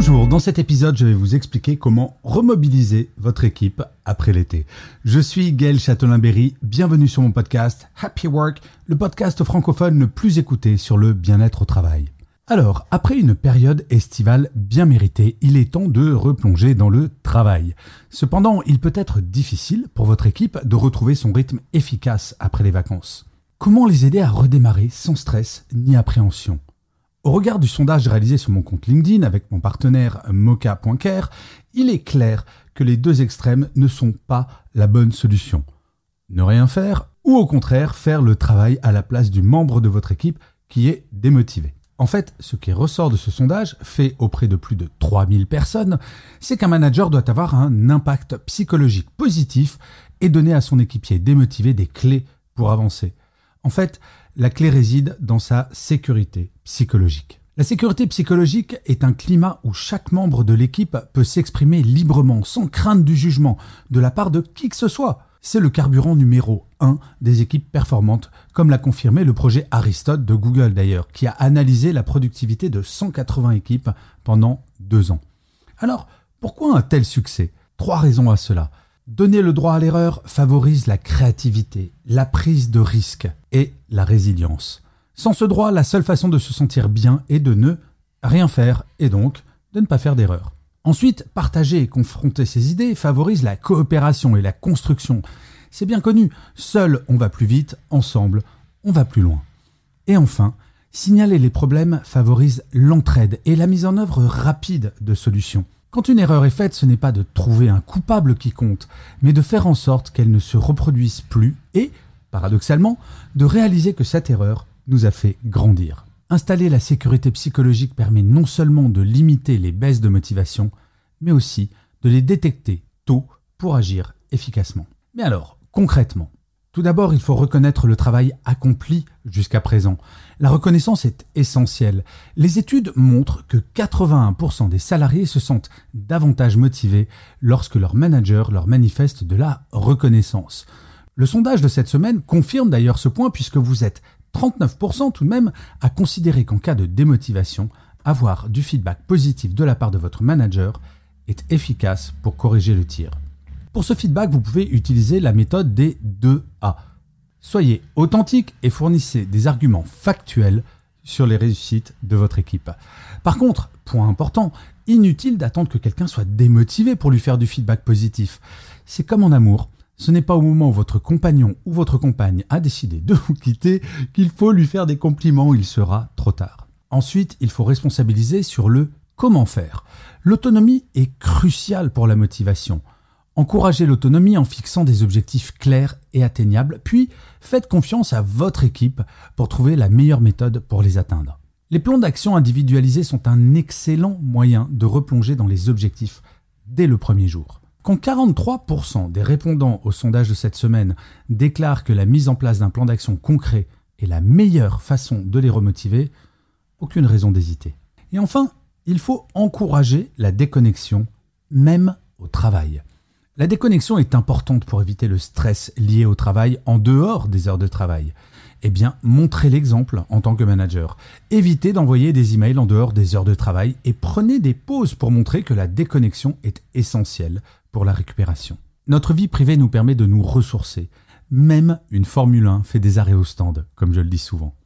Bonjour, dans cet épisode, je vais vous expliquer comment remobiliser votre équipe après l'été. Je suis Gaël Châtelain-Berry, bienvenue sur mon podcast Happy Work, le podcast francophone le plus écouté sur le bien-être au travail. Alors, après une période estivale bien méritée, il est temps de replonger dans le travail. Cependant, il peut être difficile pour votre équipe de retrouver son rythme efficace après les vacances. Comment les aider à redémarrer sans stress ni appréhension? Au regard du sondage réalisé sur mon compte LinkedIn avec mon partenaire Mocha.care, il est clair que les deux extrêmes ne sont pas la bonne solution. Ne rien faire ou au contraire faire le travail à la place du membre de votre équipe qui est démotivé. En fait, ce qui ressort de ce sondage, fait auprès de plus de 3000 personnes, c'est qu'un manager doit avoir un impact psychologique positif et donner à son équipier démotivé des clés pour avancer. En fait, la clé réside dans sa sécurité psychologique. La sécurité psychologique est un climat où chaque membre de l'équipe peut s'exprimer librement, sans crainte du jugement, de la part de qui que ce soit. C'est le carburant numéro 1 des équipes performantes, comme l'a confirmé le projet Aristote de Google d'ailleurs, qui a analysé la productivité de 180 équipes pendant deux ans. Alors, pourquoi un tel succès? Trois raisons à cela. Donner le droit à l'erreur favorise la créativité, la prise de risque et la résilience. Sans ce droit, la seule façon de se sentir bien est de ne rien faire et donc de ne pas faire d'erreur. Ensuite, partager et confronter ses idées favorise la coopération et la construction. C'est bien connu, seul on va plus vite, ensemble on va plus loin. Et enfin, signaler les problèmes favorise l'entraide et la mise en œuvre rapide de solutions. Quand une erreur est faite, ce n'est pas de trouver un coupable qui compte, mais de faire en sorte qu'elle ne se reproduise plus et, paradoxalement, de réaliser que cette erreur nous a fait grandir. Installer la sécurité psychologique permet non seulement de limiter les baisses de motivation, mais aussi de les détecter tôt pour agir efficacement. Mais alors, concrètement, tout d'abord, il faut reconnaître le travail accompli jusqu'à présent. La reconnaissance est essentielle. Les études montrent que 81% des salariés se sentent davantage motivés lorsque leur manager leur manifeste de la reconnaissance. Le sondage de cette semaine confirme d'ailleurs ce point puisque vous êtes 39% tout de même à considérer qu'en cas de démotivation, avoir du feedback positif de la part de votre manager est efficace pour corriger le tir. Pour ce feedback, vous pouvez utiliser la méthode des 2 A. Soyez authentique et fournissez des arguments factuels sur les réussites de votre équipe. Par contre, point important, inutile d'attendre que quelqu'un soit démotivé pour lui faire du feedback positif. C'est comme en amour. Ce n'est pas au moment où votre compagnon ou votre compagne a décidé de vous quitter qu'il faut lui faire des compliments, il sera trop tard. Ensuite, il faut responsabiliser sur le comment faire. L'autonomie est cruciale pour la motivation. Encouragez l'autonomie en fixant des objectifs clairs et atteignables, puis faites confiance à votre équipe pour trouver la meilleure méthode pour les atteindre. Les plans d'action individualisés sont un excellent moyen de replonger dans les objectifs dès le premier jour. Quand 43% des répondants au sondage de cette semaine déclarent que la mise en place d'un plan d'action concret est la meilleure façon de les remotiver, aucune raison d'hésiter. Et enfin, il faut encourager la déconnexion, même au travail. La déconnexion est importante pour éviter le stress lié au travail en dehors des heures de travail. Eh bien, montrez l'exemple en tant que manager. Évitez d'envoyer des emails en dehors des heures de travail et prenez des pauses pour montrer que la déconnexion est essentielle pour la récupération. Notre vie privée nous permet de nous ressourcer. Même une Formule 1 fait des arrêts au stand, comme je le dis souvent.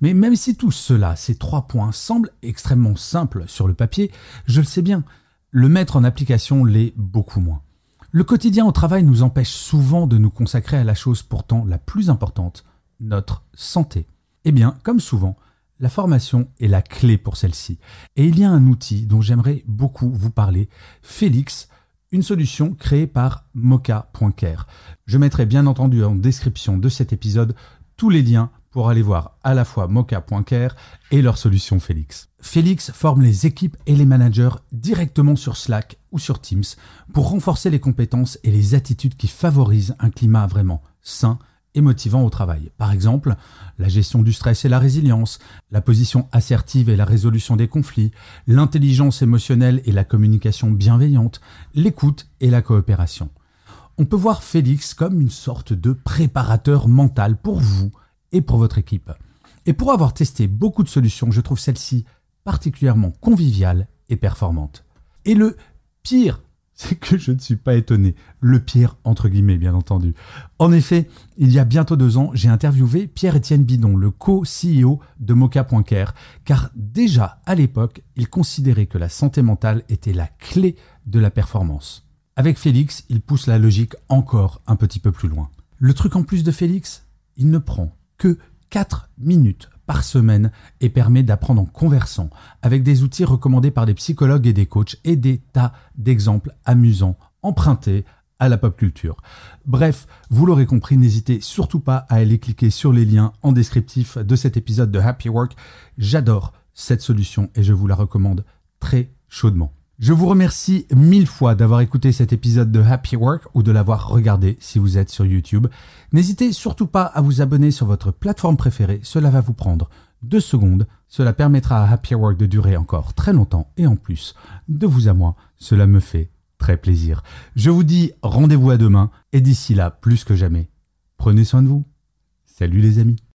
Mais même si tout cela, ces trois points, semblent extrêmement simples sur le papier, je le sais bien, le mettre en application l'est beaucoup moins. Le quotidien au travail nous empêche souvent de nous consacrer à la chose pourtant la plus importante, notre santé. Eh bien, comme souvent, la formation est la clé pour celle-ci. Et il y a un outil dont j'aimerais beaucoup vous parler, Félix, une solution créée par mocha.care. Je mettrai bien entendu en description de cet épisode tous les liens pour aller voir à la fois mocha.care et leur solution Félix. Félix forme les équipes et les managers directement sur Slack ou sur Teams pour renforcer les compétences et les attitudes qui favorisent un climat vraiment sain et motivant au travail. Par exemple, la gestion du stress et la résilience, la position assertive et la résolution des conflits, l'intelligence émotionnelle et la communication bienveillante, l'écoute et la coopération. On peut voir Félix comme une sorte de préparateur mental pour vous et pour votre équipe. Et pour avoir testé beaucoup de solutions, je trouve celle-ci particulièrement conviviale et performante. Et le pire, c'est que je ne suis pas étonné. Le pire, entre guillemets, bien entendu. En effet, il y a bientôt deux ans, j'ai interviewé Pierre-Étienne Bidon, le co-CEO de Mocha.care, car déjà à l'époque, il considérait que la santé mentale était la clé de la performance. Avec Félix, il pousse la logique encore un petit peu plus loin. Le truc en plus de Félix, il ne prend que 4 minutes par semaine et permet d'apprendre en conversant avec des outils recommandés par des psychologues et des coachs et des tas d'exemples amusants empruntés à la pop culture. Bref, vous l'aurez compris, n'hésitez surtout pas à aller cliquer sur les liens en descriptif de cet épisode de Happy Work. J'adore cette solution et je vous la recommande très chaudement. Je vous remercie mille fois d'avoir écouté cet épisode de Happy Work ou de l'avoir regardé si vous êtes sur YouTube. N'hésitez surtout pas à vous abonner sur votre plateforme préférée, cela va vous prendre deux secondes, cela permettra à Happy Work de durer encore très longtemps et en plus, de vous à moi, cela me fait très plaisir. Je vous dis rendez-vous à demain et d'ici là, plus que jamais, prenez soin de vous. Salut les amis.